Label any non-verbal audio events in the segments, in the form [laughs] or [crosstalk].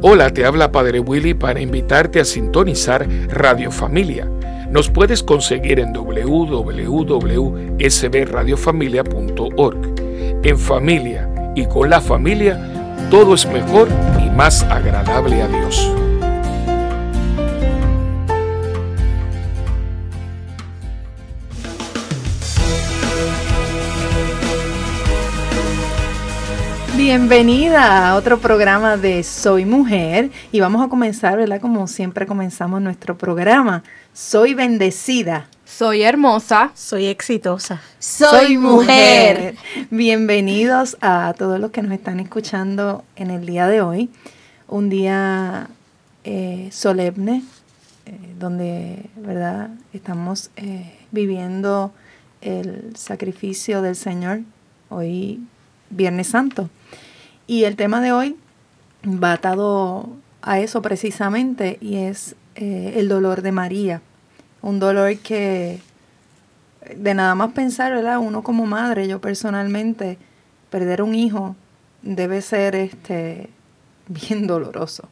Hola, te habla Padre Willy para invitarte a sintonizar Radio Familia. Nos puedes conseguir en www.sbradiofamilia.org. En familia y con la familia, todo es mejor y más agradable a Dios. Bienvenida a otro programa de Soy Mujer y vamos a comenzar, ¿verdad? Como siempre comenzamos nuestro programa. Soy bendecida. Soy hermosa. Soy exitosa. Soy, mujer. Bienvenidos a todos los que nos están escuchando en el día de hoy. Un día eh, solemne, eh, donde, ¿verdad? Estamos eh, viviendo el sacrificio del Señor. Hoy, Viernes Santo. Y el tema de hoy va atado a eso precisamente y es eh, el dolor de María. Un dolor que de nada más pensar, ¿verdad? Uno como madre, yo personalmente, perder un hijo debe ser este [laughs] bien doloroso.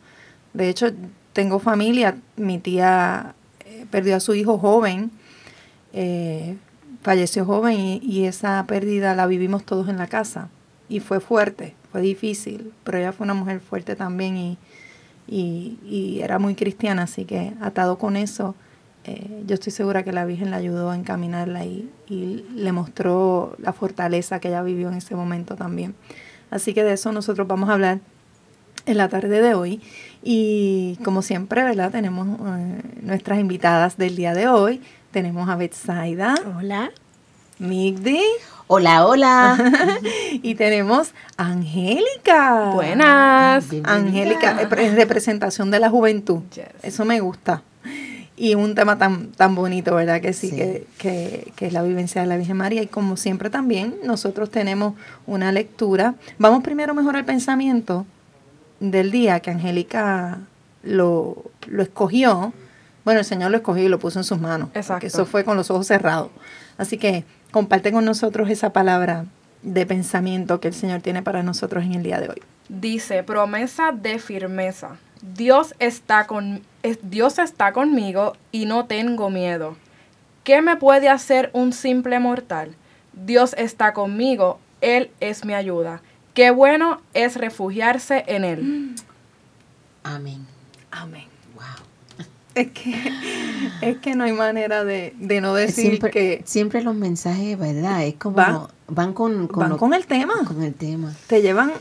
De hecho, tengo familia, mi tía eh, perdió a su hijo joven, eh, falleció joven y esa pérdida la vivimos todos en la casa y fue fuerte, fue difícil, pero ella fue una mujer fuerte también y, y, era muy cristiana, así que atado con eso, eh, yo estoy segura que la Virgen la ayudó a encaminarla y, y le mostró la fortaleza que ella vivió en ese momento también. Así que de eso nosotros vamos a hablar en la tarde de hoy. Y como siempre, ¿verdad? Tenemos eh, nuestras invitadas del día de hoy. Tenemos a Betsaida. Hola. Migdi. Hola, hola. [laughs] y tenemos a Angélica. Buenas. Angélica, en representación de la juventud. Eso me gusta. Y un tema tan, tan bonito, ¿verdad? Que sí, Que, que, que, es la vivencia de la Virgen María. Y como siempre también, nosotros tenemos una lectura. Vamos primero mejor al pensamiento del día que Angélica lo, lo escogió. Bueno, el Señor lo escogió y lo puso en sus manos. Exacto. eso fue con los ojos cerrados. Así que comparte con nosotros esa palabra de pensamiento que el Señor tiene para nosotros en el día de hoy. Dice, promesa de firmeza. Dios está, con, Dios está conmigo y no tengo miedo. ¿Qué me puede hacer un simple mortal? Dios está conmigo, Él es mi ayuda. Qué bueno es refugiarse en Él. Amén. Amén. [laughs] Es que, es que no hay manera de, no decir que... Siempre los mensajes, ¿verdad? Es como... Van, con, con, el tema. Con el tema. Te llevan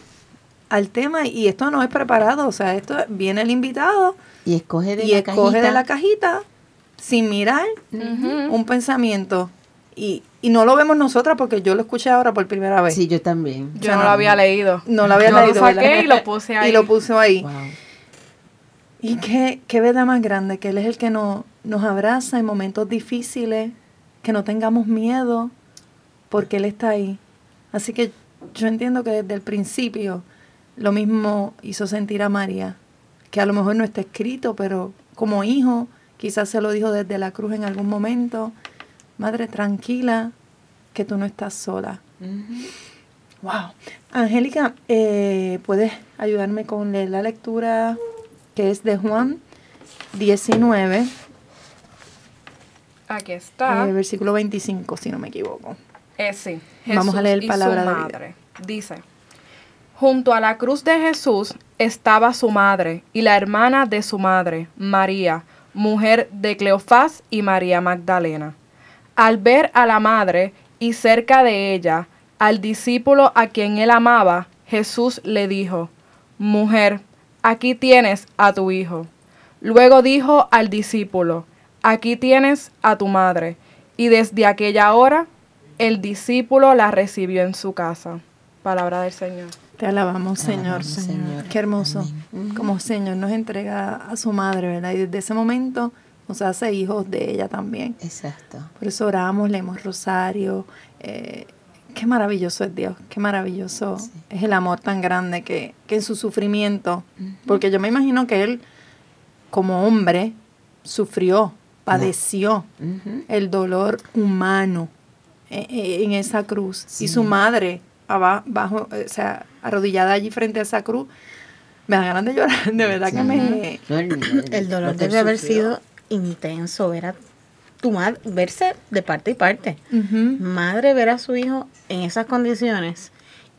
al tema y esto no es preparado. O sea, esto viene el invitado y escoge de, y la, escoge cajita. de la cajita sin mirar un pensamiento. Y, y no lo vemos nosotras porque yo lo escuché ahora por primera vez. Sí, yo también. Yo no, lo había leído. No lo había leído. Lo saqué y lo puse ahí. [laughs] Y lo puse ahí. Y qué, qué verdad más grande, que Él es el que nos abraza en momentos difíciles, que no tengamos miedo, porque Él está ahí. Así que yo entiendo que desde el principio lo mismo hizo sentir a María, que a lo mejor no está escrito, pero como hijo, quizás se lo dijo desde la cruz en algún momento, Madre, tranquila, que tú no estás sola. Wow. Angélica, eh, ¿puedes ayudarme con la lectura que es de Juan 19. Aquí está. Eh, versículo 25, si no me equivoco. Eh, sí. Vamos a leer palabra de madre. Dice, junto a la cruz de Jesús estaba su madre y la hermana de su madre, María, mujer de Cleofás y María Magdalena. Al ver a la madre y cerca de ella al discípulo a quien él amaba, Jesús le dijo, Mujer, aquí tienes a tu hijo. Luego dijo al discípulo, aquí tienes a tu madre. Y desde aquella hora el discípulo la recibió en su casa. Palabra del Señor. Te alabamos, Señor. Señor. Qué hermoso. Como Señor nos entrega a su madre, ¿verdad? Y desde ese momento nos hace hijos de ella también. Exacto. Por eso oramos, leemos rosario, eh, Qué maravilloso es Dios, qué maravilloso es el amor tan grande que, en su sufrimiento, porque yo me imagino que Él como hombre sufrió, padeció el dolor humano eh, eh, en, esa cruz. Y su madre, abajo, o sea, arrodillada allí frente a esa cruz, me da ganas de llorar, de verdad que me... el dolor debe haber sido intenso, ver a tu madre, verse de parte y parte. Madre ver a su hijo en esas condiciones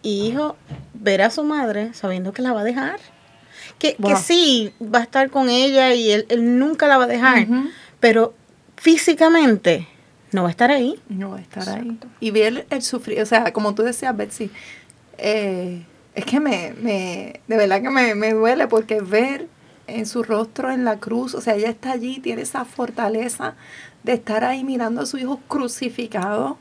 y hijo ver a su madre sabiendo que la va a dejar. Que, que sí, va a estar con ella y él, nunca la va a dejar, pero físicamente no va a estar ahí. No va a estar ahí. Y ver el sufrir, o sea, como tú decías, Betsy, eh, es que me, me, de verdad que me, me duele porque ver en su rostro en la cruz, o sea, ella está allí, tiene esa fortaleza de estar ahí mirando a su hijo crucificado.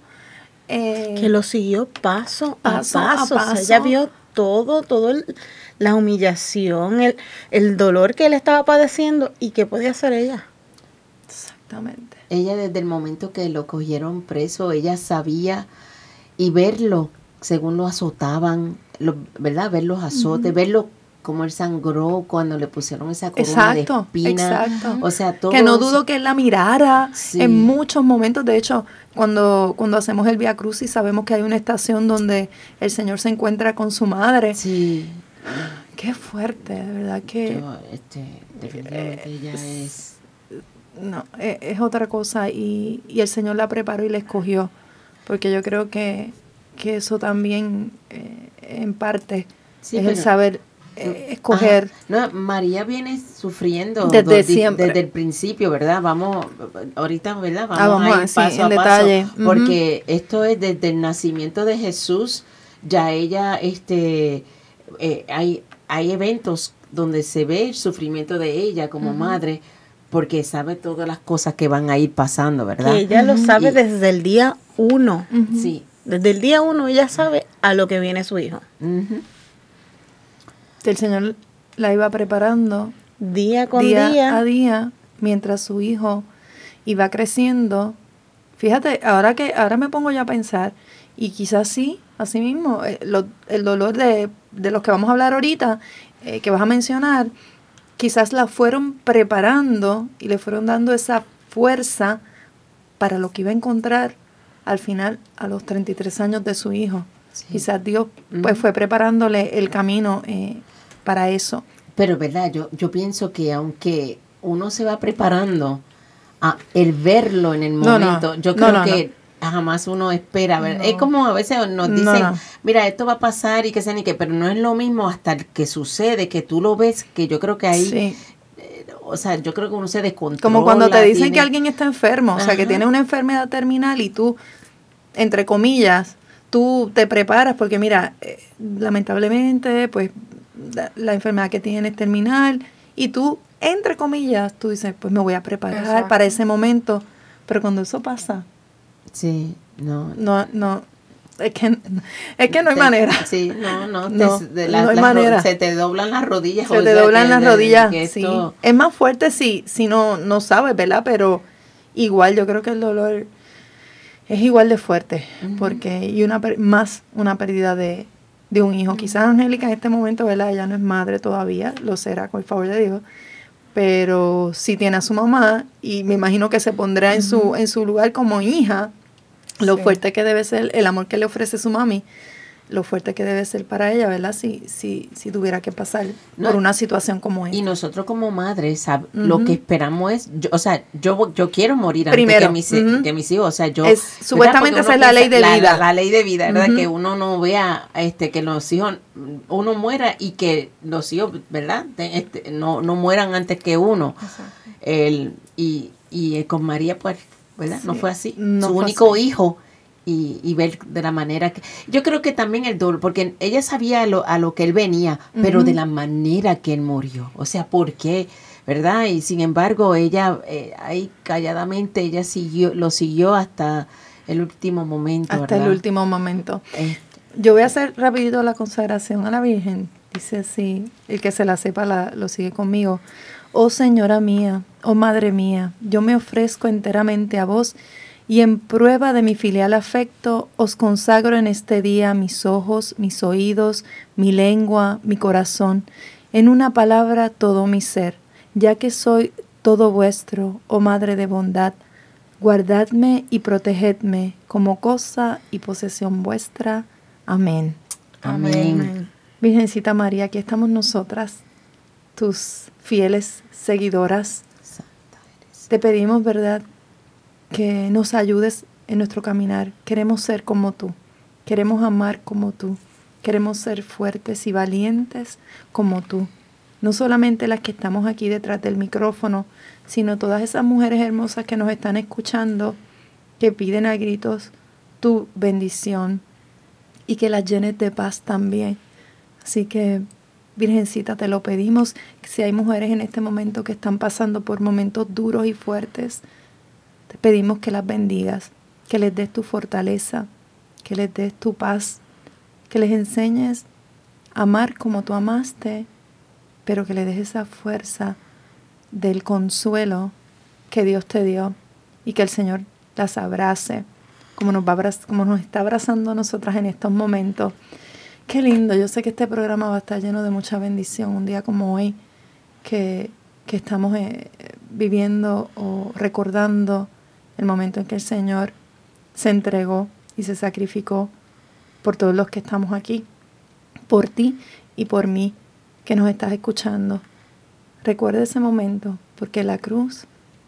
Eh, que lo siguió paso, a paso. O sea, ella vio todo, todo la humillación, el, el dolor que él estaba padeciendo y qué podía hacer ella. Exactamente. Ella desde el momento que lo cogieron preso, ella sabía y verlo, según lo azotaban, ¿verdad? Ver los azotes, verlo como él sangró cuando le pusieron esa corona de espina. Exacto. O sea, todo que no dudo que él la mirara en muchos momentos. De hecho, cuando, cuando hacemos el Via Crucis sabemos que hay una estación donde el Señor se encuentra con su madre. Sí. Qué fuerte, de verdad que... este, definitivamente ella eh, es... No, es, es, otra cosa y, y el Señor la preparó y la escogió. Porque yo creo que, que eso también, eh, en parte, es el saber eh, escoger. no, María viene sufriendo desde, siempre. desde el principio, ¿verdad? Vamos, ahorita, ¿verdad? Vamos, ah, a ir paso a detalle. paso, porque esto es desde el nacimiento de Jesús, ya ella, este, eh, hay, hay eventos donde se ve el sufrimiento de ella como madre, porque sabe todas las cosas que van a ir pasando, ¿verdad? ella lo sabe desde el día uno. Sí. Desde el día uno ella sabe a lo que viene su hijo el Señor la iba preparando día con día, a día mientras su hijo iba creciendo. Fíjate, ahora que ahora me pongo ya a pensar y quizás sí, así mismo, eh, el dolor de, de, los que vamos a hablar ahorita, eh, que vas a mencionar, quizás la fueron preparando y le fueron dando esa fuerza para lo que iba a encontrar al final a los 33 años de su hijo. Quizás Dios pues fue preparándole el camino eh, para eso. Pero, ¿verdad? Yo, yo pienso que aunque uno se va preparando, a el verlo en el momento, yo creo que jamás uno espera. ver Es como a veces nos dicen, mira, esto va a pasar y que sea ni que, pero no es lo mismo hasta que sucede, que tú lo ves, que yo creo que ahí... Eh, o sea, yo creo que uno se descontrola. Como cuando te dicen que alguien está enfermo, o sea, que tiene una enfermedad terminal y tú, entre comillas, tú te preparas porque mira, eh, lamentablemente, pues la, enfermedad que tienes terminal y tú, entre comillas, tú dices, pues me voy a preparar para ese momento, pero cuando eso pasa, sí, no, no, no, es que, es que no hay manera. Sí, no, no, no, hay manera. Se te doblan las rodillas. Se te doblan las rodillas, sí. Es más fuerte si, si no, no sabes, ¿verdad? Pero igual yo creo que el dolor es igual de fuerte, porque y una más una pérdida de, de un hijo. Quizás Angélica en este momento, ¿verdad? Ella no es madre todavía, lo será con el favor de Dios, pero sí tiene a su mamá y me imagino que se pondrá en su, en su lugar como hija, lo fuerte que debe ser el amor que le ofrece su mami lo fuerte que debe ser para ella, ¿verdad? Si, si, si tuviera que pasar por una situación como esa. Y nosotros como madres, lo que esperamos es, o sea, yo, yo quiero morir antes que mis, que mis hijos, o sea, yo... Es, supuestamente esa es la ley de vida. La, ley de vida, ¿verdad? Que uno no vea este que los hijos, uno muera y que los hijos, ¿verdad? Este, no, no mueran antes que uno. El, y, y con María, pues, ¿verdad? No fue así. Su único hijo y, y, ver de la manera que... Yo creo que también el dolor, porque ella sabía a lo, a lo que él venía, pero de la manera que él murió. O sea, ¿por qué? ¿Verdad? Y sin embargo, ella eh, ahí calladamente, ella siguió, lo siguió hasta el último momento. Hasta el último momento. Este. Yo voy a hacer rapidito la consagración a la Virgen. Dice así, el que se la sepa la, lo sigue conmigo. Oh Señora mía, oh Madre mía, yo me ofrezco enteramente a vos y en prueba de mi filial afecto os consagro en este día mis ojos, mis oídos, mi lengua, mi corazón, en una palabra todo mi ser, ya que soy todo vuestro, oh Madre de bondad, guardadme y protegedme como cosa y posesión vuestra. Amén. Amén. Virgencita María, aquí estamos nosotras tus fieles seguidoras. Te pedimos, ¿verdad?, que nos ayudes en nuestro caminar. Queremos ser como tú, queremos amar como tú, queremos ser fuertes y valientes como tú. No solamente las que estamos aquí detrás del micrófono, sino todas esas mujeres hermosas que nos están escuchando, que piden a gritos tu bendición y que las llenes de paz también. Así que, Virgencita, te lo pedimos, si hay mujeres en este momento que están pasando por momentos duros y fuertes, pedimos que las bendigas, que les des tu fortaleza, que les des tu paz, que les enseñes a amar como tú amaste, pero que les des esa fuerza del consuelo que Dios te dio y que el Señor las abrace como nos, va como nos está abrazando a nosotras en estos momentos. Qué lindo, yo sé que este programa va a estar lleno de mucha bendición un día como hoy, que, que estamos eh, viviendo o recordando el momento en que el Señor se entregó y se sacrificó por todos los que estamos aquí, por ti y por mí que nos estás escuchando. Recuerda ese momento, porque en la cruz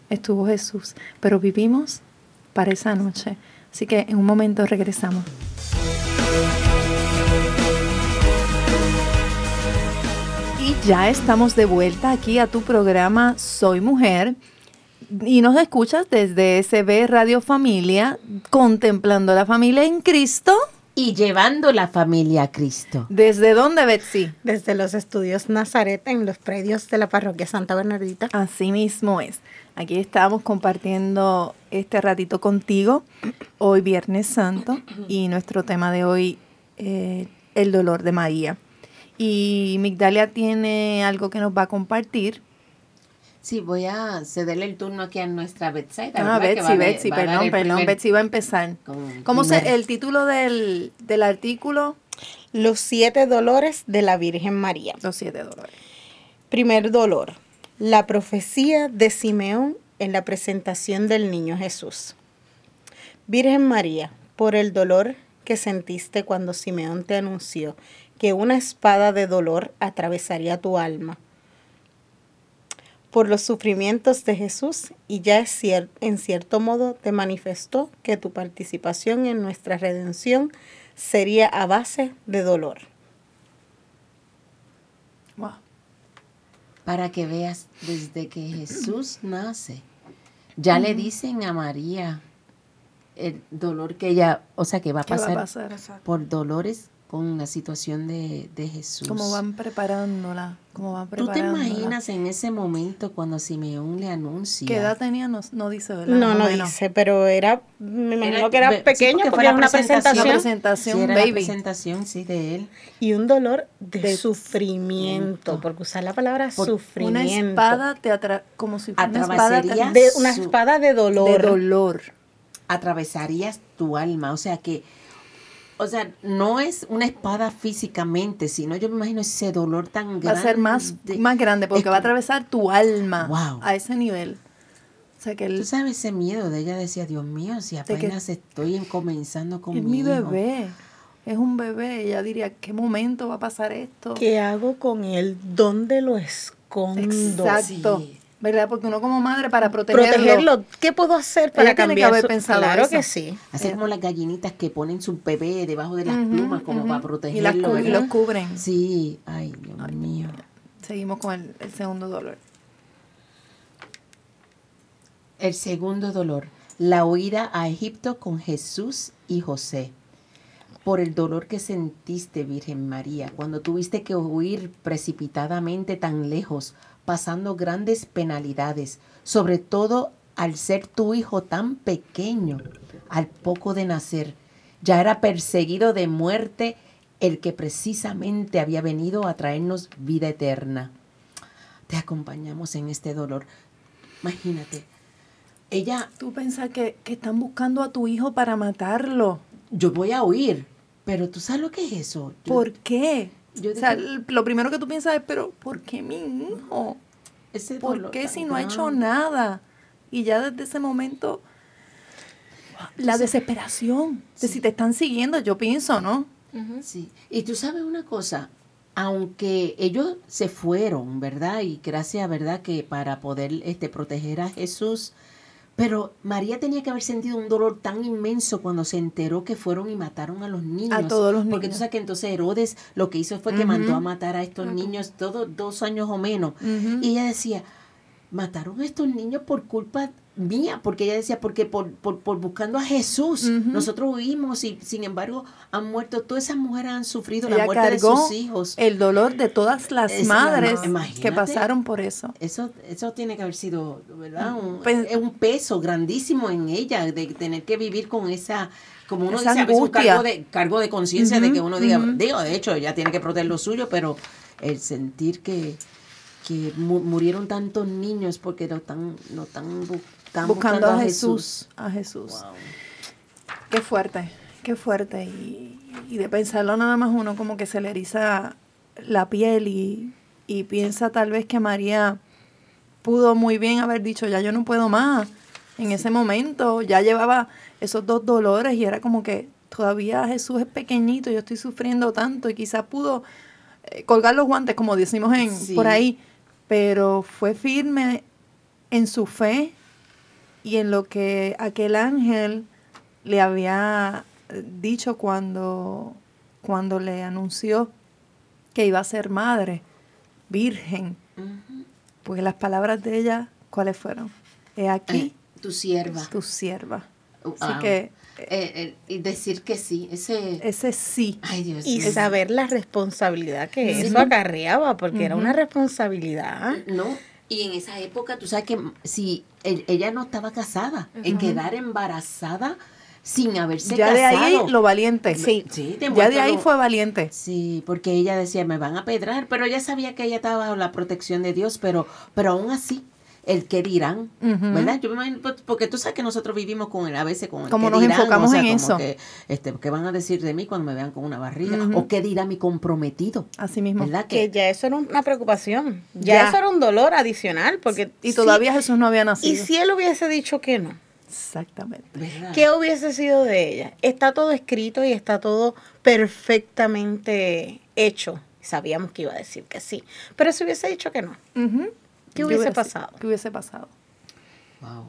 estuvo Jesús, pero vivimos para esa noche. Así que en un momento regresamos. Y ya estamos de vuelta aquí a tu programa Soy Mujer. Y nos escuchas desde SB Radio Familia, contemplando la familia en Cristo. Y llevando la familia a Cristo. ¿Desde dónde, Betsy? Desde los estudios Nazaret en los predios de la parroquia Santa Bernardita. Así mismo es. Aquí estamos compartiendo este ratito contigo, hoy Viernes Santo, y nuestro tema de hoy, eh, el dolor de María. Y Migdalia tiene algo que nos va a compartir. Sí, voy a cederle el turno aquí a nuestra Betsy. Ah, Betsy, Betsy, perdón, perdón, Betsy va a empezar. ¿Cómo se, el título del, del artículo? Los siete dolores de la Virgen María. Los siete dolores. Primer dolor la profecía de Simeón en la presentación del niño Jesús. Virgen María, por el dolor que sentiste cuando Simeón te anunció que una espada de dolor atravesaría tu alma, por los sufrimientos de Jesús y ya es en cierto modo te manifestó que tu participación en nuestra redención sería a base de dolor. para que veas desde que Jesús nace. Ya le dicen a María el dolor que ella, o sea, que va a pasar, por dolores con la situación de, Jesús. Como van preparándola, como van ¿Tú te imaginas en ese momento cuando Simeón le anuncia? ¿Qué edad tenía? No, dice, ¿verdad? No, no, dice, pero era, me imagino que era pequeño porque, fue una presentación. Una presentación, sí, era baby. presentación, sí, de él. Y un dolor de, sufrimiento, porque usar la palabra sufrimiento. Una espada te atra como si fuera una espada de, una espada de dolor. De dolor. Atravesarías tu alma, o sea que o sea, no es una espada físicamente, sino yo me imagino ese dolor tan grande. Va a ser más, más grande porque va a atravesar tu alma a ese nivel. O sea, que el, Tú sabes ese miedo de ella decía, Dios mío, si apenas estoy comenzando con es mi, bebé, es un bebé. Ella diría, ¿qué momento va a pasar esto? ¿Qué hago con él? ¿Dónde lo escondo? Exacto. ¿Verdad? Porque uno como madre para protegerlo. Protegerlo, ¿qué puedo hacer para cambiar que pensado Claro que sí. Hacer como las gallinitas que ponen su bebé debajo de las plumas como para protegerlo. Y, los cubren. Sí, ay, Dios mío. Seguimos con el, el segundo dolor. El segundo dolor, la huida a Egipto con Jesús y José. Por el dolor que sentiste, Virgen María, cuando tuviste que huir precipitadamente tan lejos pasando grandes penalidades, sobre todo al ser tu hijo tan pequeño, al poco de nacer. Ya era perseguido de muerte el que precisamente había venido a traernos vida eterna. Te acompañamos en este dolor. Imagínate, ella... Tú piensas que, están buscando a tu hijo para matarlo. Yo voy a huir, pero tú sabes lo que es eso. ¿Por qué? O sea, lo primero que tú piensas es, pero ¿por qué mi hijo? ¿Por qué si no ha hecho nada? Y ya desde ese momento, la desesperación de si te están siguiendo, yo pienso, ¿no? Sí. Y tú sabes una cosa, aunque ellos se fueron, ¿verdad? Y gracias, ¿verdad? Que para poder este, proteger a Jesús, pero María tenía que haber sentido un dolor tan inmenso cuando se enteró que fueron y mataron a los niños. A todos los niños. Porque tú sabes que entonces Herodes lo que hizo fue que mandó a matar a estos niños, todos dos años o menos. Y ella decía, mataron a estos niños por culpa mía, porque ella decía, porque por, por, por buscando a Jesús, nosotros huimos y sin embargo han muerto, todas esas mujeres han sufrido la muerte de sus hijos. El dolor de todas las madres que pasaron por eso. Eso, eso tiene que haber sido, ¿verdad? Un, es un peso grandísimo en ella, de tener que vivir con esa como uno dice, un cargo de, cargo de conciencia de que uno diga, digo, de hecho, ella tiene que proteger lo suyo, pero el sentir que, que murieron tantos niños porque no están, no están buscando, a, Jesús, A Jesús. Qué fuerte, qué fuerte. Y, de pensarlo nada más uno como que se le eriza la piel y, y piensa tal vez que María pudo muy bien haber dicho, ya yo no puedo más. En ese momento ya llevaba esos dos dolores y era como que todavía Jesús es pequeñito, yo estoy sufriendo tanto y quizá pudo eh, colgar los guantes, como decimos en, por ahí, pero fue firme en su fe y en lo que aquel ángel le había eh, dicho cuando, cuando le anunció que iba a ser madre, virgen. Porque las palabras de ella, ¿cuáles fueron? He aquí. Eh, tu sierva. Tu sierva. Así que. Eh, y decir que sí, ese. Ese sí. y saber la responsabilidad que eso acarreaba, porque era una responsabilidad. No, y en esa época, tú sabes que si ella no estaba casada, en quedar embarazada sin haberse ya casado. Ya de ahí lo valiente. Sí, ya de ahí fue valiente. Sí, porque ella decía, me van a pedrar, pero ella sabía que ella estaba bajo la protección de Dios, pero, pero aún así, el que dirán, ¿verdad? Yo me imagino, pues, porque tú sabes que nosotros vivimos con el, a veces con el como nos enfocamos en eso. Que, este, ¿Qué van a decir de mí cuando me vean con una barriga? ¿O qué dirá mi comprometido? Así mismo. ¿verdad? Que, ya eso era una preocupación. Ya, eso era un dolor adicional. porque Y todavía Jesús no había nacido. ¿Y si él hubiese dicho que no? Exactamente. ¿Qué hubiese sido de ella? Está todo escrito y está todo perfectamente hecho. Sabíamos que iba a decir que sí. Pero si hubiese dicho que no. ¿Qué hubiese, pasado? ¿Qué hubiese pasado? Wow.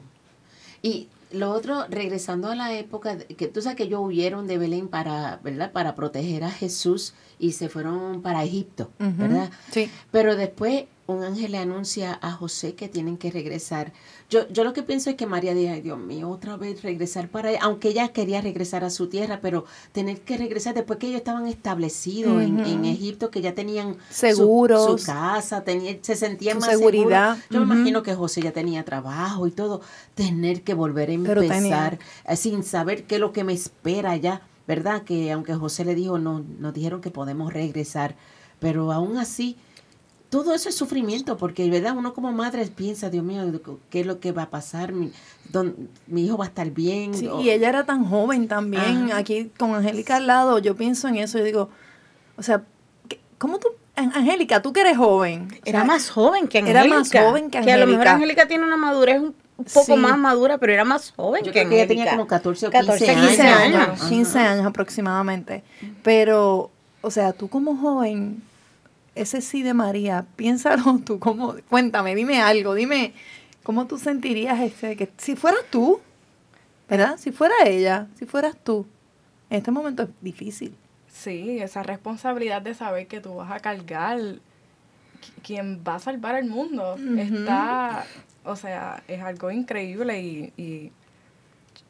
Y lo otro, regresando a la época, que tú sabes que ellos huyeron de Belén para, ¿verdad? Para proteger a Jesús y se fueron para Egipto, ¿verdad? Sí. Pero después un ángel le anuncia a José que tienen que regresar. Yo, yo lo que pienso es que María dice, Dios mío, otra vez regresar para allá, aunque ella quería regresar a su tierra, pero tener que regresar después que ellos estaban establecidos en, Egipto, que ya tenían Seguros, su, casa, tenía, se sentían más seguridad. Yo me imagino que José ya tenía trabajo y todo, tener que volver a empezar eh, sin saber qué es lo que me espera ya, ¿verdad? Que aunque José le dijo, no, nos dijeron que podemos regresar, pero aún así todo eso es sufrimiento, porque verdad uno como madre piensa, Dios mío, ¿qué es lo que va a pasar? Mi, mi hijo va a estar bien. y ella era tan joven también, aquí con Angélica al lado, yo pienso en eso, y digo, o sea, ¿cómo tú, Angélica, tú que eres joven? Era más joven que Angélica. Era más joven que Angélica. Que a lo mejor Angélica tiene una madurez un poco más madura, pero era más joven yo que Angélica. ella tenía como 14 o 15, 15 años. 15 años aproximadamente. Pero, o sea, tú como joven ese sí de María, piénsalo [laughs] tú, ¿cómo? Cuéntame, dime algo, dime, ¿cómo tú sentirías este, que si fueras tú, ¿verdad? Si fuera ella, si fueras tú, en este momento es difícil. Sí, esa responsabilidad de saber que tú vas a cargar quien va a salvar el mundo está, o sea, es algo increíble y, y,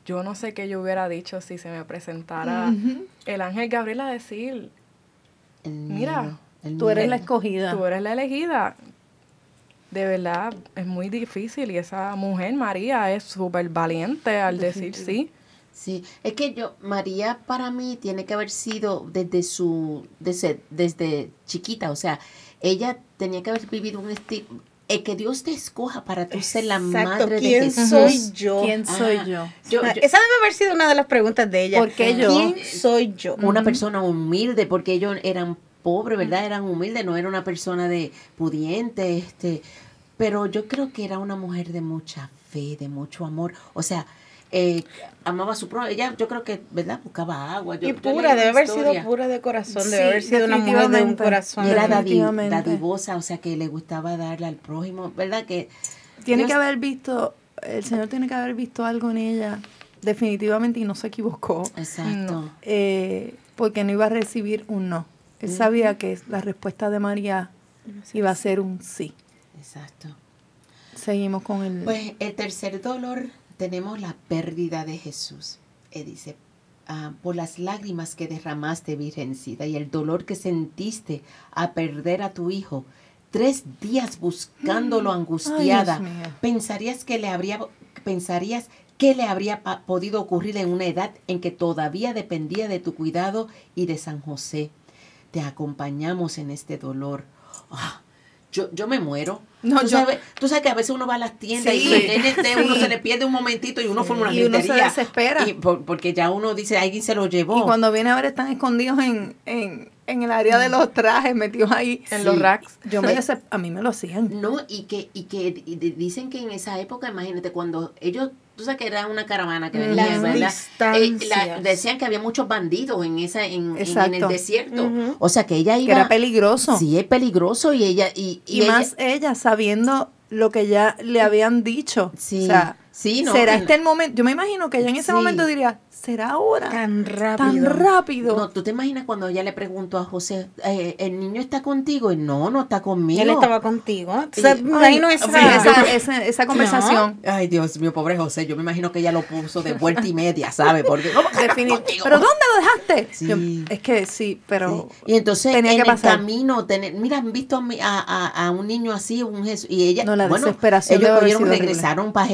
yo no sé qué yo hubiera dicho si se me presentara el ángel Gabriel a decir, mira, tú eres la escogida. Tú eres la elegida. De verdad, es muy difícil y esa mujer, María, es súper valiente al decir sí. Sí, es que yo, María para mí tiene que haber sido desde su, desde, desde chiquita, o sea, ella tenía que haber vivido un estilo, el que Dios te escoja para tú ser la madre de Jesús. ¿Quién soy yo? ¿Quién soy yo? Esa debe haber sido una de las preguntas de ella. ¿Por qué yo? ¿Quién soy yo? Una persona humilde, porque ellos eran pobre, ¿verdad? Eran humildes, no era una persona de pudiente, este, pero yo creo que era una mujer de mucha fe, de mucho amor. O sea, eh, amaba a su propio. Ella, yo creo que, ¿verdad? Buscaba agua. Yo, y pura, debe haber sido pura de corazón, Sí, debe haber sido una mujer de un corazón. Y era dadivosa, o sea, que le gustaba darle al prójimo, ¿verdad? Que Tiene Dios- que haber visto, el Señor tiene que haber visto algo en ella, definitivamente, y no se equivocó, Exacto. eh, porque no iba a recibir un no. Él sabía que la respuesta de María iba a ser un sí. Exacto. Seguimos con el... Pues el tercer dolor tenemos la pérdida de Jesús. Eh, dice, ah, por las lágrimas que derramaste, Virgencita, y el dolor que sentiste a perder a tu hijo, tres días buscándolo angustiada, Ay, Dios mío. pensarías que le habría, pensarías que le habría podido ocurrir en una edad en que todavía dependía de tu cuidado y de San José. Te acompañamos en este dolor. Ah, yo, yo me muero. No, ¿Tú, yo- sabes, tú sabes que a veces uno va a las tiendas Sí. y el nene de uno Sí. se le pierde un momentito y uno forma una Y uno se desespera. Y por- porque ya uno dice, alguien se lo llevó. Y cuando viene a ver están escondidos en, en, en el área de los trajes, metidos ahí. En los racks. Yo me desesp- a mí me lo hacían. No, y que, y que y dicen que en esa época, imagínate, cuando ellos, tú sabes que era una caravana que venía, ¿verdad? distancias. la- decían que había muchos bandidos en esa, en, en- el desierto. O sea que ella Que iba. era peligroso. Sí, es peligroso y ella, y, Y, ella- más ella sabiendo lo que ya le habían dicho. Sí, O sea, sí, no, será en- este el momento. Yo me imagino que ella en ese Sí. momento diría, ¿será ahora? Tan rápido. Tan rápido. No, tú te imaginas cuando ella le preguntó a José, eh, ¿el niño está contigo? Y no, no está conmigo. Él estaba contigo. O sea, Ay, sí, esa, esa, [laughs] esa, esa conversación. Ay, Dios mío, pobre José, yo me imagino que ella lo puso de vuelta y media, ¿sabe? Porque, ¿cómo que? ¿Pero dónde lo dejaste? Sí. Yo- es que sí, pero... Y entonces tenía en que el pasar. camino, tener, mira, han visto a, mi- a, a- a un niño así, un Jesús, y ella, No, la bueno, desesperación ellos cogieron, regresaron para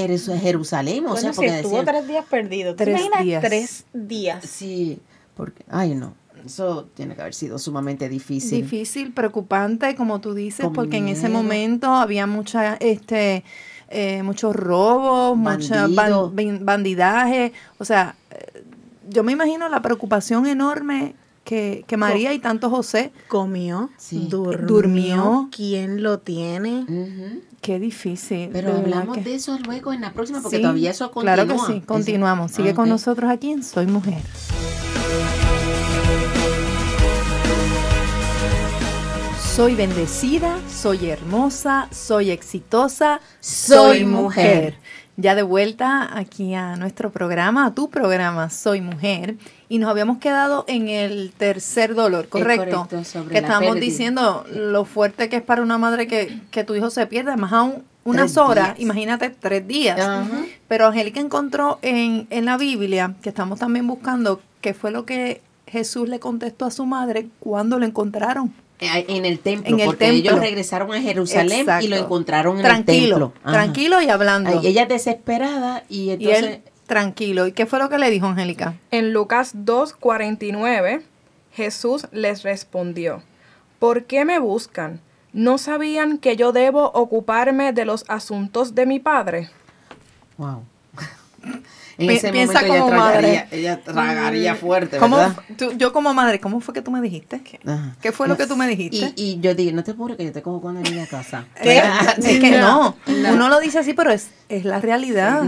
Jerusalén, o Bueno, sea, si porque estuvo decían, tres días perdido. ¿Tú Tres imaginas? días. Tres días. sí, porque, ay no, eso tiene que haber sido sumamente difícil. Difícil, preocupante, como tú dices, Con porque en ese momento había mucha, este, eh, muchos robos, mucha ban- Bandido. ban- bandidaje. O sea, eh, yo me imagino la preocupación enorme que, que María y tanto José, Comió, Sí. durmió. Durmió. ¿Quién lo tiene? Ujú. Qué difícil. Pero de hablamos que- de eso luego en la próxima, porque Sí, todavía eso continúa. Claro que sí, continuamos. Sigue Ah, con nosotros aquí en Soy Mujer. Soy bendecida, soy hermosa, soy exitosa, Soy mujer. Ya de vuelta aquí a nuestro programa, a tu programa Soy Mujer, y nos habíamos quedado en el tercer dolor, ¿correcto? que estábamos diciendo lo fuerte que es para una madre que, que tu hijo se pierda, más aún unas Tres horas, días. imagínate tres días. Ajá. Pero Angélica encontró en, en la Biblia, que estamos también buscando, qué fue lo que Jesús le contestó a su madre cuando lo encontraron. Eh, En el templo, En el porque templo. ellos regresaron a Jerusalén y lo encontraron en tranquilo, el templo. Ajá. tranquilo y hablando. Ay, ella desesperada y y entonces... él tranquilo. ¿Y qué fue lo que le dijo Angélica? En Lucas 2:49, Jesús les respondió, ¿por qué me buscan? ¿No sabían que yo debo ocuparme de los asuntos de mi padre? Wow. [laughs] En Pi- ese piensa momento ella como tragaría, madre. ella tragaría fuerte, ¿Cómo, ¿verdad? tú- yo como madre, ¿cómo fue que tú me dijiste? Ajá. ¿Qué fue lo que tú me dijiste? Y, y yo dije, no te apures que yo te cojo cuando llegue a casa. [laughs] [laughs] ¿Qué? Es que no, No. uno lo dice así, pero es, es la realidad.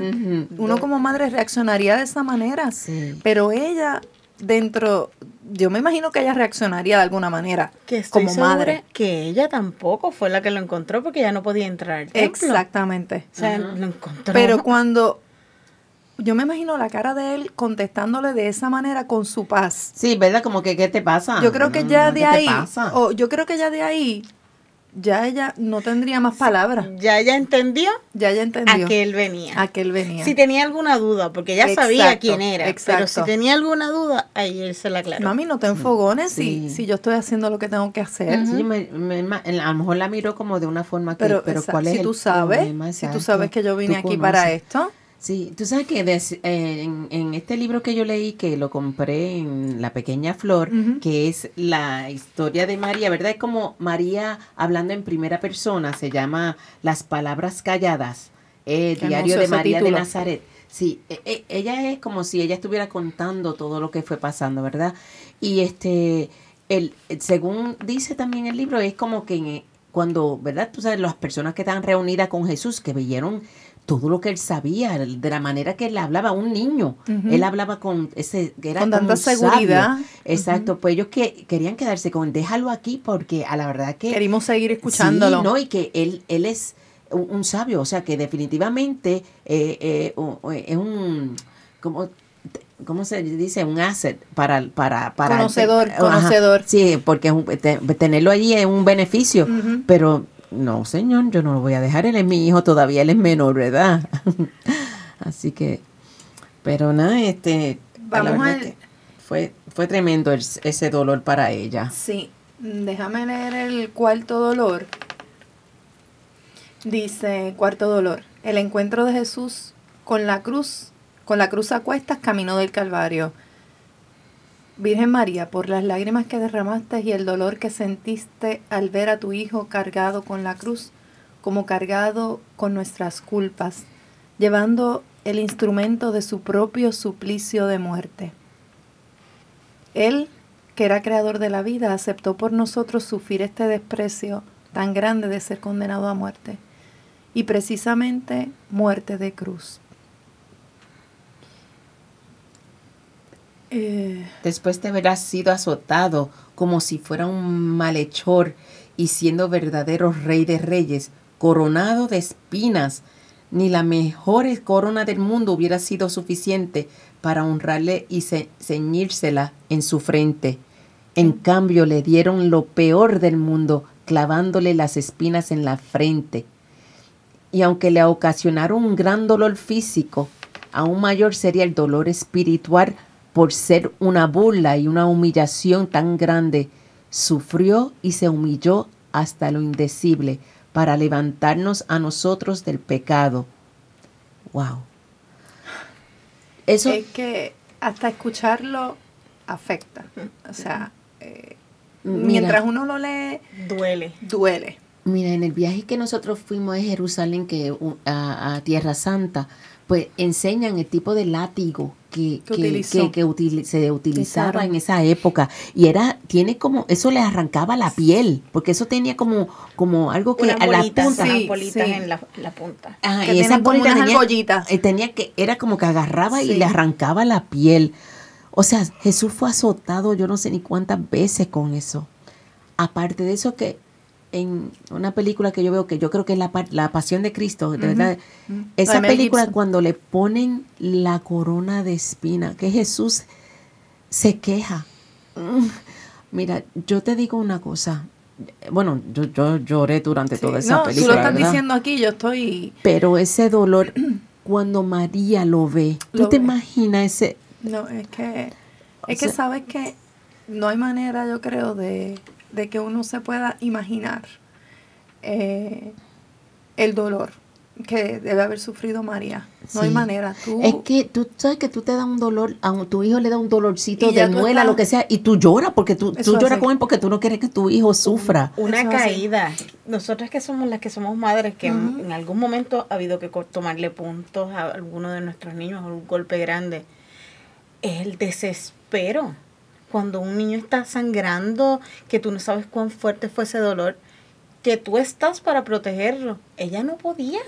Uno como madre reaccionaría de esa manera. Sí. Pero ella, dentro, yo me imagino que ella reaccionaría de alguna manera Que estoy como madre. que ella tampoco fue la que lo encontró porque ya no podía entrar al. Exactamente. O sea, lo encontró. Pero cuando yo me imagino la cara de él contestándole de esa manera con su paz. Sí, ¿verdad? Como que, ¿qué te pasa? Yo creo que No, ya no, de ¿qué te ahí, pasa? o yo creo que ya de ahí, ya ella no tendría más palabras. ya ella entendió Ya ella entendió a que él venía. a que él venía. Si tenía alguna duda, porque ya sabía quién era. Pero exacto. si tenía alguna duda, ahí él se la aclaró. Mami, no te enfogones Sí. si, si yo estoy haciendo lo que tengo que hacer. Sí, me- a lo mejor la miró como de una forma que, Pero, pero, ¿cuál es si el tú sabes, problema? si tú sabes que yo vine aquí para esto, Sí, tú sabes que des- eh, en, en este libro que yo leí, que lo compré en La Pequeña Flor, que es la historia de María, ¿verdad? Es como María hablando en primera persona, se llama Las Palabras Calladas, eh, Diario de María de. Nazaret. Sí, e- e- ella es como si ella estuviera contando todo lo que fue pasando, ¿verdad? Y este, el, según dice también el libro, es como que en- cuando, ¿verdad? Tú sabes, las personas que estaban reunidas con Jesús, que vieron todo lo que él sabía, de la manera que él hablaba un niño. Él hablaba con ese, era con tanta seguridad. sabio. Exacto, pues ellos que querían quedarse con, déjalo aquí porque a la verdad que... Queríamos seguir escuchándolo. Sí, ¿no? Y que él, él es un, un sabio, o sea, que definitivamente eh, eh, es un... Como, ¿Cómo se dice? Un asset para... para, para Conocedor, Ajá, conocedor. sí, porque es un- te- tenerlo allí es un beneficio, pero no, señor, yo no lo voy a dejar, él es mi hijo todavía, él es menor, ¿verdad? [laughs] Así que, pero nada, este, Vamos al- fue, fue tremendo el- ese dolor para ella. Sí, déjame leer el cuarto dolor. Dice, cuarto dolor, el encuentro de Jesús con la cruz, con la cruz a cuestas, camino del Calvario. Virgen María, por las lágrimas que derramaste y el dolor que sentiste al ver a tu hijo cargado con la cruz, como cargado con nuestras culpas, llevando el instrumento de su propio suplicio de muerte. Él, que era creador de la vida, aceptó por nosotros sufrir este desprecio tan grande de ser condenado a muerte. Y precisamente muerte de cruz. Eh, Después de haber sido azotado como si fuera un malhechor y siendo verdadero rey de reyes, coronado de espinas, ni la mejor corona del mundo hubiera sido suficiente para honrarle y ce- ceñírsela en su frente. En cambio le dieron lo peor del mundo, clavándole las espinas en la frente. Y aunque le ocasionaron un gran dolor físico, aún mayor sería el dolor espiritual por ser una burla y una humillación tan grande. Sufrió y se humilló hasta lo indecible para levantarnos a nosotros del pecado. Wow. Eso es que hasta escucharlo afecta. O sea, eh, Mira. mientras uno lo lee, Duele. duele. Mira, en el viaje que nosotros fuimos a Jerusalén, que a Tierra Santa, pues enseñan el tipo de látigo que, Que que, se utilizaba en esa época. Y era, tiene como, eso le arrancaba la piel, porque eso tenía como, como algo que Unas a la bolitas, punta. Sí, bolitas sí. en la, la punta. Ajá, Que y tienen esa como bolita unas tenía, argollitas. eh, tenía que, era como que agarraba y le arrancaba la piel. O sea, Jesús fue azotado yo no sé ni cuántas veces con eso. Aparte de eso que en una película que yo veo que yo creo que es la, la Pasión de Cristo, de verdad, esa Mel película Gibson. cuando le ponen la corona de espina, que Jesús se queja. Mm, Mira, yo te digo una cosa. Bueno, yo, yo lloré durante Sí. toda esa no, película. tú lo estás ¿verdad? diciendo aquí, yo estoy... Pero ese dolor, cuando María lo ve, ¿tú Lo te ve. imaginas ese? No, es que, O es que sabes que no hay manera, yo creo, de, de que uno se pueda imaginar eh, el dolor que debe haber sufrido María. No hay manera. Tú, Es que tú sabes que tú te das un dolor, a un- tu hijo le da un dolorcito de muela, estás- lo que sea, y tú lloras porque tú, tú lloras con él porque tú no quieres que tu hijo sufra. Una Eso caída. Nosotras que somos las que somos madres, que en- algún momento ha habido que tomarle puntos a alguno de nuestros niños, un golpe grande, es el desespero. Cuando un niño está sangrando, que tú no sabes cuán fuerte fue ese dolor, que tú estás para protegerlo. Ella no podía.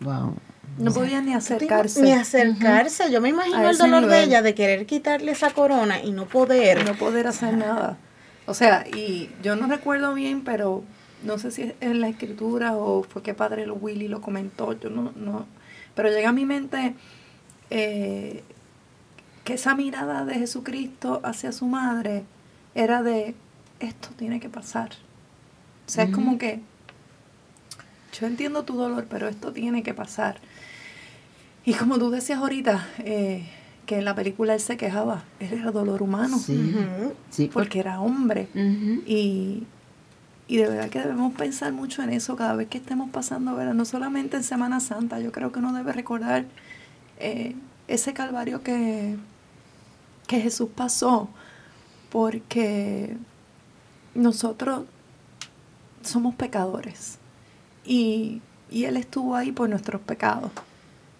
Wow. no podía ni acercarse. Ni acercarse. Yo me imagino A el dolor de ella de querer quitarle esa corona y no poder. no poder hacer nada. O sea, y yo no recuerdo bien, pero no sé si es en la escritura o fue que Padre Willy lo comentó, yo no, no, pero llega a mi mente eh, que esa mirada de Jesucristo hacia su madre era de, esto tiene que pasar. O sea, es como que, yo entiendo tu dolor, pero esto tiene que pasar. Y como tú decías ahorita, eh, que en la película él se quejaba, él era dolor humano, Sí, sí, porque era hombre. Y, y de verdad que debemos pensar mucho en eso cada vez que estemos pasando, ¿verdad? No solamente en Semana Santa, yo creo que uno debe recordar eh, ese calvario que, que Jesús pasó, porque nosotros somos pecadores y, y Él estuvo ahí por nuestros pecados,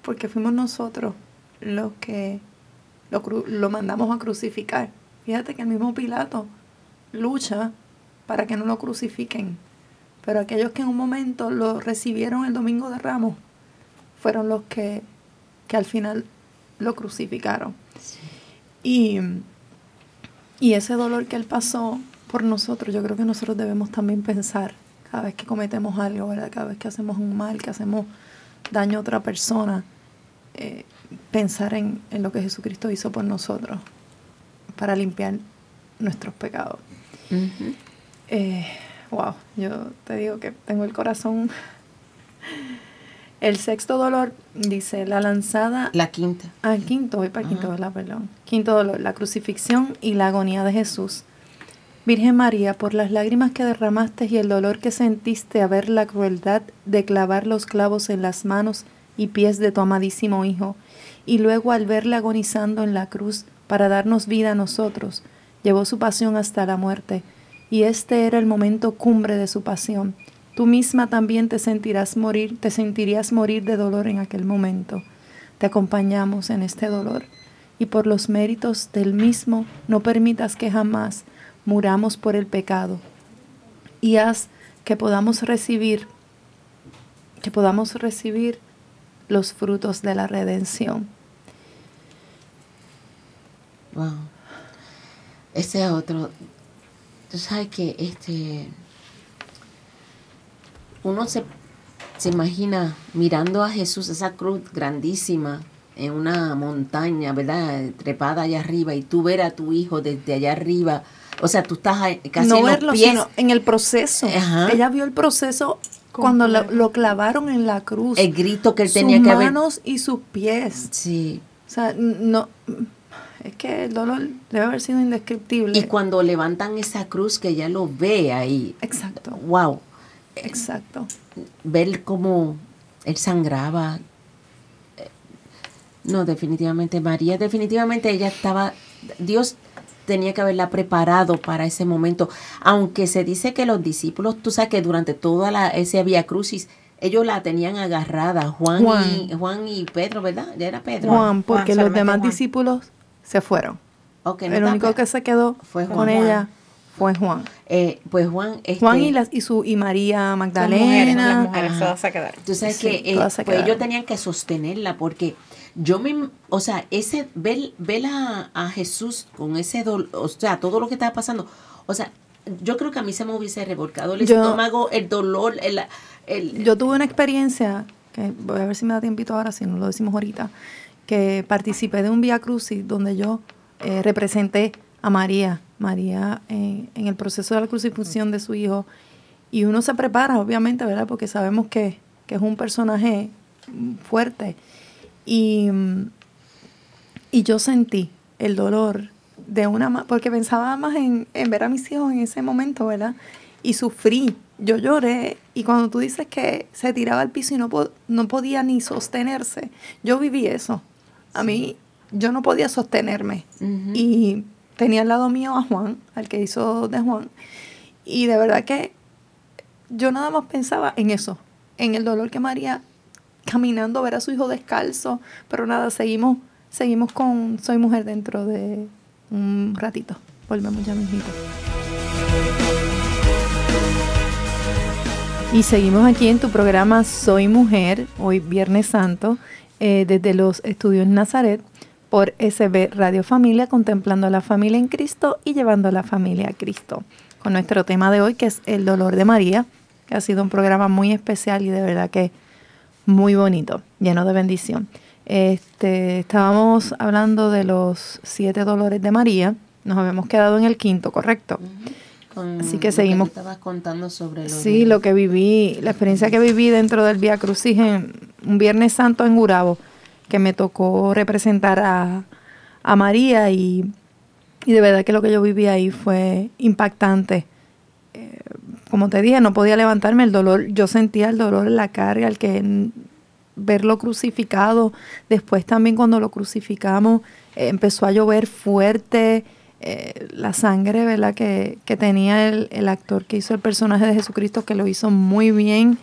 porque fuimos nosotros los que lo, lo mandamos a crucificar. Fíjate que el mismo Pilato lucha para que no lo crucifiquen, pero aquellos que en un momento lo recibieron el domingo de Ramos fueron los que, que al final lo crucificaron. Y, y ese dolor que Él pasó por nosotros, yo creo que nosotros debemos también pensar cada vez que cometemos algo, ¿verdad? cada vez que hacemos un mal, que hacemos daño a otra persona, eh, pensar en, en, lo que Jesucristo hizo por nosotros para limpiar nuestros pecados. eh, wow, yo te digo que tengo el corazón. El sexto dolor, dice, la lanzada. La quinta. Ah, quinto, voy para el quinto, ¿verdad? Perdón. Quinto dolor, la crucifixión y la agonía de Jesús. Virgen María, por las lágrimas que derramaste y el dolor que sentiste a ver la crueldad de clavar los clavos en las manos y pies de tu amadísimo Hijo, y luego al verle agonizando en la cruz para darnos vida a nosotros, llevó su pasión hasta la muerte, y este era el momento cumbre de su pasión. Tú misma también te sentirás morir, te sentirías morir de dolor en aquel momento. Te acompañamos en este dolor, y por los méritos del mismo no permitas que jamás muramos por el pecado, y haz que podamos recibir, que podamos recibir los frutos de la redención. Wow. Ese otro. Tú sabes que este. Uno se, se imagina mirando a Jesús, esa cruz grandísima en una montaña, ¿verdad? Trepada allá arriba y tú ver a tu hijo desde allá arriba. O sea, tú estás casi no en verlo, los pies. sino en el proceso. Ajá. Ella vio el proceso cuando lo, lo clavaron en la cruz. El grito que él sus tenía que haber. manos y sus pies. Sí. O sea, no. Es que el dolor debe haber sido indescriptible. Y cuando levantan esa cruz que ella lo ve ahí. Exacto. Wow. Exacto. Ver cómo él sangraba. Eh, No, definitivamente, María, definitivamente ella estaba, Dios tenía que haberla preparado para ese momento, aunque se dice que los discípulos, tú sabes que durante toda la, ese Via Crucis, ellos la tenían agarrada, Juan, Juan. Y, Juan y Pedro, ¿verdad? Ya era Pedro. Juan, porque los demás Juan. discípulos se fueron. Ok, no el único que se quedó Fue con Juan. ella fue Juan. Eh, pues Juan, este, Juan y, las, y, su, y María Las mujeres, Magdalena. las mujeres todas se quedaron. Tú sabes Sí, que eh, todas se pues ellos quedaron. tenían que sostenerla porque yo me, o sea, ese ver, ver a, a Jesús con ese dolor, o sea, todo lo que estaba pasando, o sea, yo creo que a mí se me hubiese revolcado el Yo- estómago, el dolor, el, el Yo tuve una experiencia, que voy a ver si me da tiempito ahora, si no lo decimos ahorita, que participé de un Via Crucis donde yo eh, representé a María, María en, en el proceso de la crucifixión de su hijo. Y uno se prepara, obviamente, ¿verdad? Porque sabemos que, que es un personaje fuerte. Y, y yo sentí el dolor de una porque pensaba más en, en ver a mis hijos en ese momento, ¿verdad? Y sufrí, yo lloré, y cuando tú dices que se tiraba al piso y no, po- no podía ni sostenerse, yo viví eso. A mí, yo no podía sostenerme. Y tenía al lado mío a Juan, al que hizo de Juan, y de verdad que yo nada más pensaba en eso, en el dolor que María caminando ver a su hijo descalzo, pero nada, seguimos, seguimos con Soy Mujer dentro de un ratito. Volvemos ya mismito. Y seguimos aquí en tu programa Soy Mujer, hoy Viernes Santo, eh, desde los estudios Nazaret por SB Radio Familia, contemplando a la familia en Cristo y llevando a la familia a Cristo. Con nuestro tema de hoy, que es el dolor de María, que ha sido un programa muy especial y de verdad que muy bonito, lleno de bendición. Este, estábamos hablando de los siete dolores de María, nos habíamos quedado en el quinto, ¿correcto? con Así que seguimos. tú estabas contando sobre lo Sí, lo que viví, la experiencia que viví dentro del Vía Crucis en un Viernes Santo en Gurabo, que me tocó representar a, a María y, y de verdad que lo que yo viví ahí fue impactante. Eh, como te dije, no podía levantarme el dolor, yo sentía el dolor en la carga, el que verlo crucificado, después también cuando lo crucificamos eh, empezó a llover fuerte, eh, la sangre, ¿verdad? Que, que tenía el, el actor que hizo el personaje de Jesucristo, que lo hizo muy bien,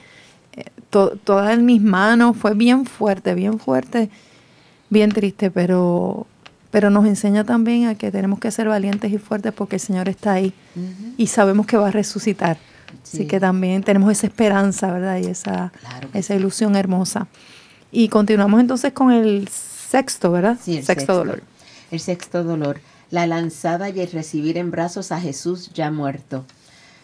to- todas en mis manos, fue bien fuerte, bien fuerte, bien triste, pero, pero nos enseña también a que tenemos que ser valientes y fuertes porque el Señor está ahí y sabemos que va a resucitar. Sí. Así que también tenemos esa esperanza, ¿verdad? Y esa, Claro esa ilusión hermosa. Y continuamos entonces con el sexto, ¿verdad? Sí, el sexto, dolor. El sexto dolor, la lanzada y el recibir en brazos a Jesús ya muerto.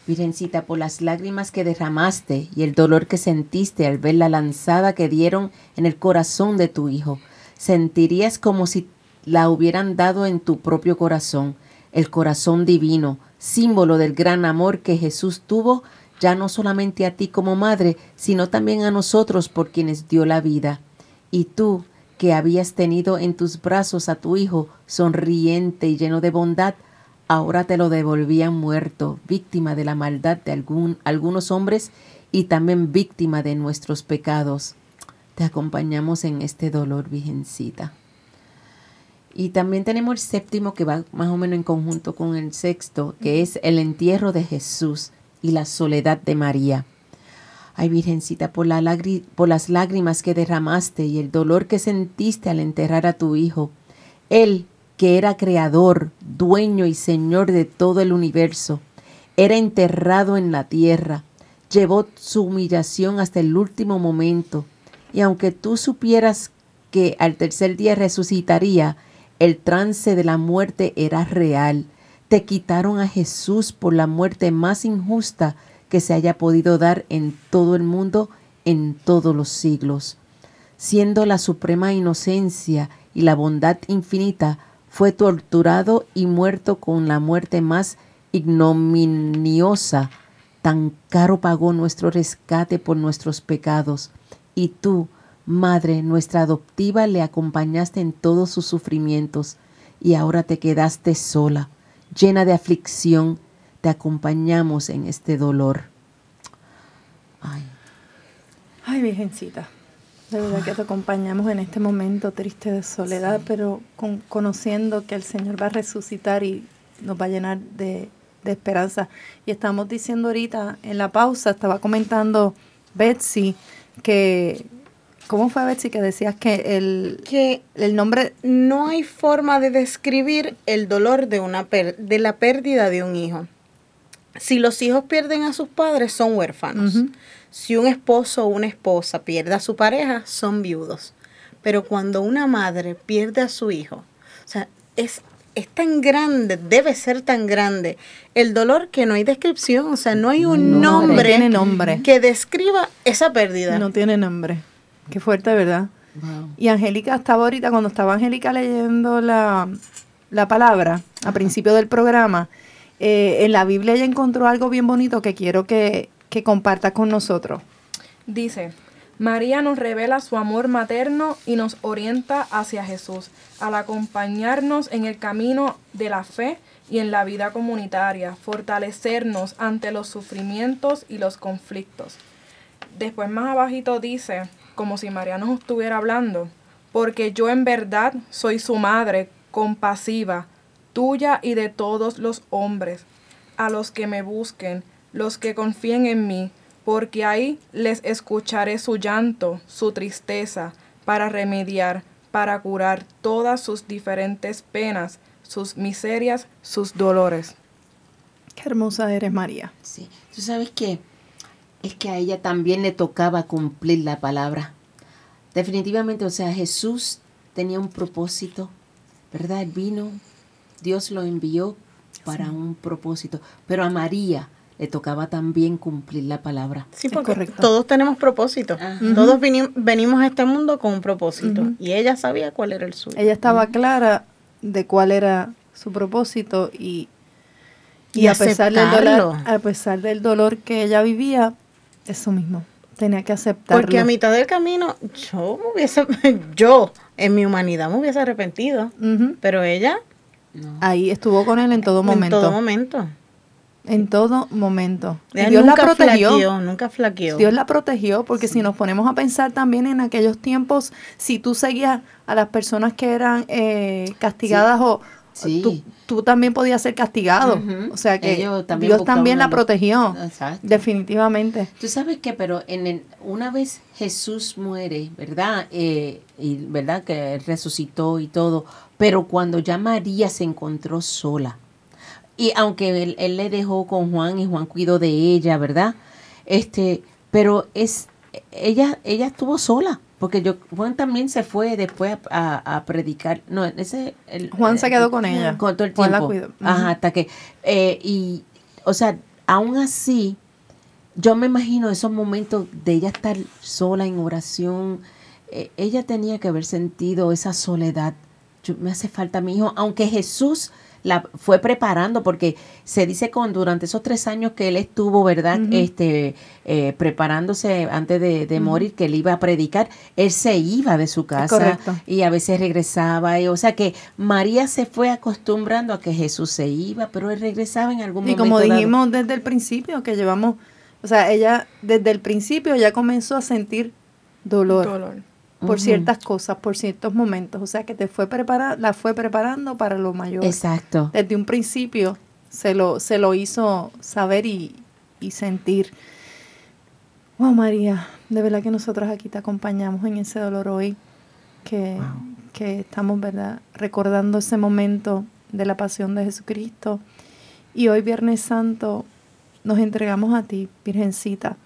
Virgencita, por las lágrimas que derramaste y el dolor que sentiste al ver la lanzada que dieron en el corazón de tu hijo, sentirías como si la hubieran dado en tu propio corazón, el corazón divino, símbolo del gran amor que Jesús tuvo ya no solamente a ti como madre, sino también a nosotros por quienes dio la vida. Y tú, que habías tenido en tus brazos a tu hijo, sonriente y lleno de bondad, ahora te lo devolvían muerto, víctima de la maldad de algún, algunos hombres y también víctima de nuestros pecados. Te acompañamos en este dolor, Virgencita. Y también tenemos el séptimo que va más o menos en conjunto con el sexto, que es el entierro de Jesús y la soledad de María. Ay, Virgencita, por, por las lágrimas que derramaste y el dolor que sentiste al enterrar a tu Hijo, Él, que era creador, dueño y señor de todo el universo, era enterrado en la tierra, llevó su humillación hasta el último momento, y aunque tú supieras que al tercer día resucitaría, el trance de la muerte era real. Te quitaron a Jesús por la muerte más injusta que se haya podido dar en todo el mundo en todos los siglos. Siendo la suprema inocencia y la bondad infinita, fue torturado y muerto con la muerte más ignominiosa. Tan caro pagó nuestro rescate por nuestros pecados. Y tú, Madre, nuestra adoptiva, le acompañaste en todos sus sufrimientos y ahora te quedaste sola, llena de aflicción, te acompañamos en este dolor. Ay, Ay Virgencita, de verdad que te acompañamos en este momento triste de soledad, pero con, conociendo que el Señor va a resucitar y nos va a llenar de, de esperanza. Y estamos diciendo ahorita en la pausa, estaba comentando Betsy que ¿Cómo fue, Betsy, que decías que el, que el nombre... No hay forma de describir el dolor de, una de la pérdida de un hijo. Si los hijos pierden a sus padres, son huérfanos. Si un esposo o una esposa pierde a su pareja, son viudos. Pero cuando una madre pierde a su hijo, o sea, es, es tan grande, debe ser tan grande el dolor que no hay descripción, o sea, no hay un nombre, nombre que describa esa pérdida. No tiene nombre. Qué fuerte, ¿verdad? Y Angélica estaba ahorita, cuando estaba Angélica leyendo la, palabra a principio del programa, eh, en la Biblia ella encontró algo bien bonito que quiero que, que comparta con nosotros. Dice, María nos revela su amor materno y nos orienta hacia Jesús, al acompañarnos en el camino de la fe y en la vida comunitaria, fortalecernos ante los sufrimientos y los conflictos. Después más abajito dice, como si María nos estuviera hablando, porque yo en verdad soy su madre compasiva, tuya y de todos los hombres, a los que me busquen, los que confíen en mí, porque ahí les escucharé su llanto, su tristeza, para remediar, para curar todas sus diferentes penas, sus miserias, sus dolores. Qué hermosa eres, María. Sí, tú sabes que es que a ella también le tocaba cumplir la palabra. Definitivamente, o sea, Jesús tenía un propósito, ¿verdad? vino, Dios lo envió para un propósito, pero a María le tocaba también cumplir la palabra. Sí, porque todos tenemos propósito. Todos venimos a este mundo con un propósito y ella sabía cuál era el suyo. Ella estaba clara de cuál era su propósito y, y, a pesar del dolor, a pesar del dolor que ella vivía, eso mismo. Tenía que aceptarlo. Porque a mitad del camino yo me hubiese, [laughs] yo en mi humanidad me hubiese arrepentido, pero ella... Ahí estuvo con él en todo momento. En todo momento. En todo momento. Dios la protegió. nunca flaqueó. Dios la protegió porque si nos ponemos a pensar también en aquellos tiempos, si tú seguías a las personas que eran eh, castigadas o Tú, también podías ser castigado. O sea que Dios también la protegió. Definitivamente. Tú sabes que, pero en una vez Jesús muere, ¿verdad? Eh, y verdad que resucitó y todo. Pero cuando ya María se encontró sola, y aunque él, él le dejó con Juan y Juan cuidó de ella, ¿verdad? Este, pero es ella, ella estuvo sola porque yo Juan también se fue después a, predicar. No, ese Juan se quedó con ella. Con todo el tiempo. Ajá, hasta que eh, y o sea, aún así yo me imagino esos momentos de ella estar sola en oración. Eh, ella tenía que haber sentido esa soledad. me hace falta mi hijo, aunque Jesús la fue preparando, porque se dice con durante esos tres años que él estuvo, ¿verdad? Este, eh, preparándose antes de, morir, que él iba a predicar, él se iba de su casa y a veces regresaba. Y, o sea que María se fue acostumbrando a que Jesús se iba, pero él regresaba en algún momento. Y como dijimos desde el principio, que llevamos, o sea, ella desde el principio ya comenzó a sentir dolor. dolor por ciertas cosas, por ciertos momentos. O sea que te fue preparar, la fue preparando para lo mayor. Exacto. Desde un principio se lo, se lo hizo saber y, sentir. Wow, María, de verdad que nosotros aquí te acompañamos en ese dolor hoy, que, que estamos, ¿verdad?, recordando ese momento de la pasión de Jesucristo. Y hoy, Viernes Santo, nos entregamos a ti, Virgencita.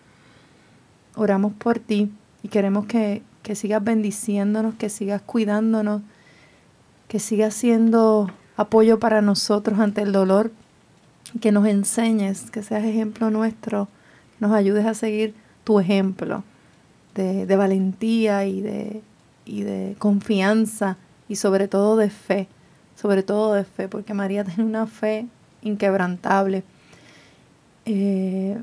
Oramos por ti y queremos que, que sigas bendiciéndonos, que sigas cuidándonos, que sigas siendo apoyo para nosotros ante el dolor, que nos enseñes, que seas ejemplo nuestro, nos ayudes a seguir tu ejemplo de, valentía y de, y de confianza y sobre todo de fe, sobre todo de fe, porque María [laughs] tiene una fe inquebrantable. Eh,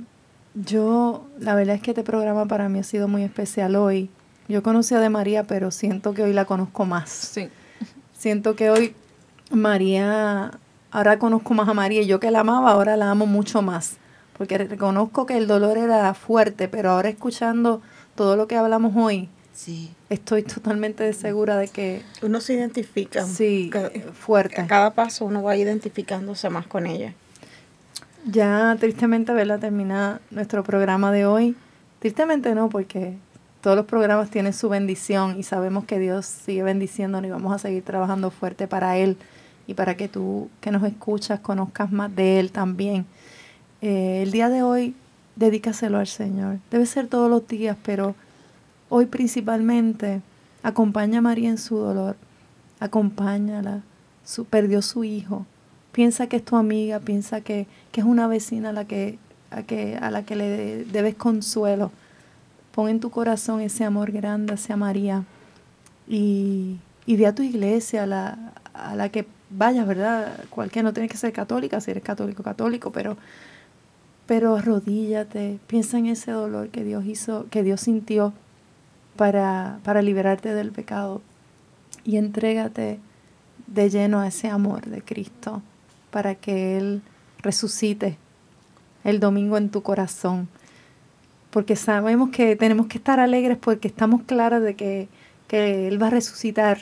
yo, la verdad es que este programa para mí ha sido muy especial hoy. Yo conocía de María, pero siento que hoy la conozco más. Sí. Siento que hoy María, ahora conozco más a María y yo que la amaba, ahora la amo mucho más. Porque reconozco que el dolor era fuerte, pero ahora escuchando todo lo que hablamos hoy, sí. estoy totalmente segura de que... Uno se identifica. Sí, fuerte. A cada paso uno va identificándose más con ella. Ya tristemente, verla termina nuestro programa de hoy. Tristemente no, porque todos los programas tienen su bendición y sabemos que Dios sigue bendiciéndonos y vamos a seguir trabajando fuerte para Él y para que tú que nos escuchas conozcas más de Él también. Eh, el día de hoy, dedícaselo al Señor. Debe ser todos los días, pero hoy principalmente acompaña a María en su dolor. Acompáñala. Su, perdió su hijo. Piensa que es tu amiga, piensa que, que es una vecina a la que, a, que, a la que le debes consuelo Pon en tu corazón ese amor grande hacia María y, y a tu iglesia, a la, a la que vayas, ¿verdad? Cualquiera, no tiene que ser católica, si eres católico, católico, pero, pero arrodíllate, piensa en ese dolor que Dios hizo, que Dios sintió para, para liberarte del pecado y entrégate de lleno a ese amor de Cristo para que Él resucite el domingo en tu corazón porque sabemos que tenemos que estar alegres porque estamos claros de que, Él va a resucitar,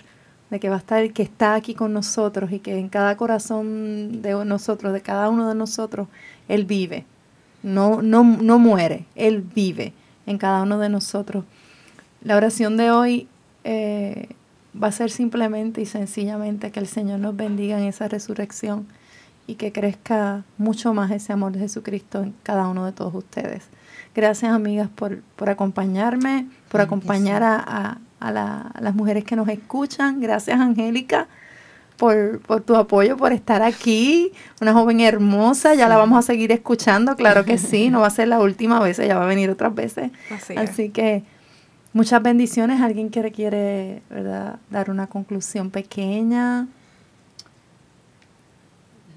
de que va a estar, que está aquí con nosotros y que en cada corazón de nosotros, de cada uno de nosotros, Él vive. No, no, no muere, Él vive en cada uno de nosotros. La oración de hoy eh, va a ser simplemente y sencillamente que el Señor nos bendiga en esa resurrección y que crezca mucho más ese amor de Jesucristo en cada uno de todos ustedes. Gracias, amigas, por, por acompañarme, por acompañar a, las mujeres que nos escuchan. Gracias, Angélica, por, tu apoyo, por estar aquí. Una joven hermosa, ya la vamos a seguir escuchando, claro que sí, no va a ser la última vez, ella va a venir otras veces. Así, que muchas bendiciones. ¿Alguien que quiere ¿verdad? dar una conclusión pequeña?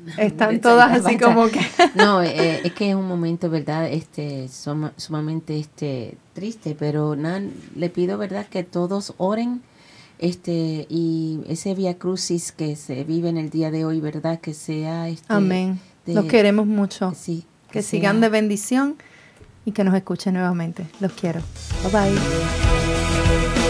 [laughs] Están todas así como que... [laughs] no, [laughs] eh, es que es un momento, ¿verdad? Este, sumamente este, triste, pero nada, le pido, ¿verdad? Que todos oren este y ese via crucis que se vive en el día de hoy, ¿verdad? Que sea... Este, Amén. Los queremos mucho. Sí. Que, sigan de bendición y que nos escuchen nuevamente. Los quiero. Bye bye.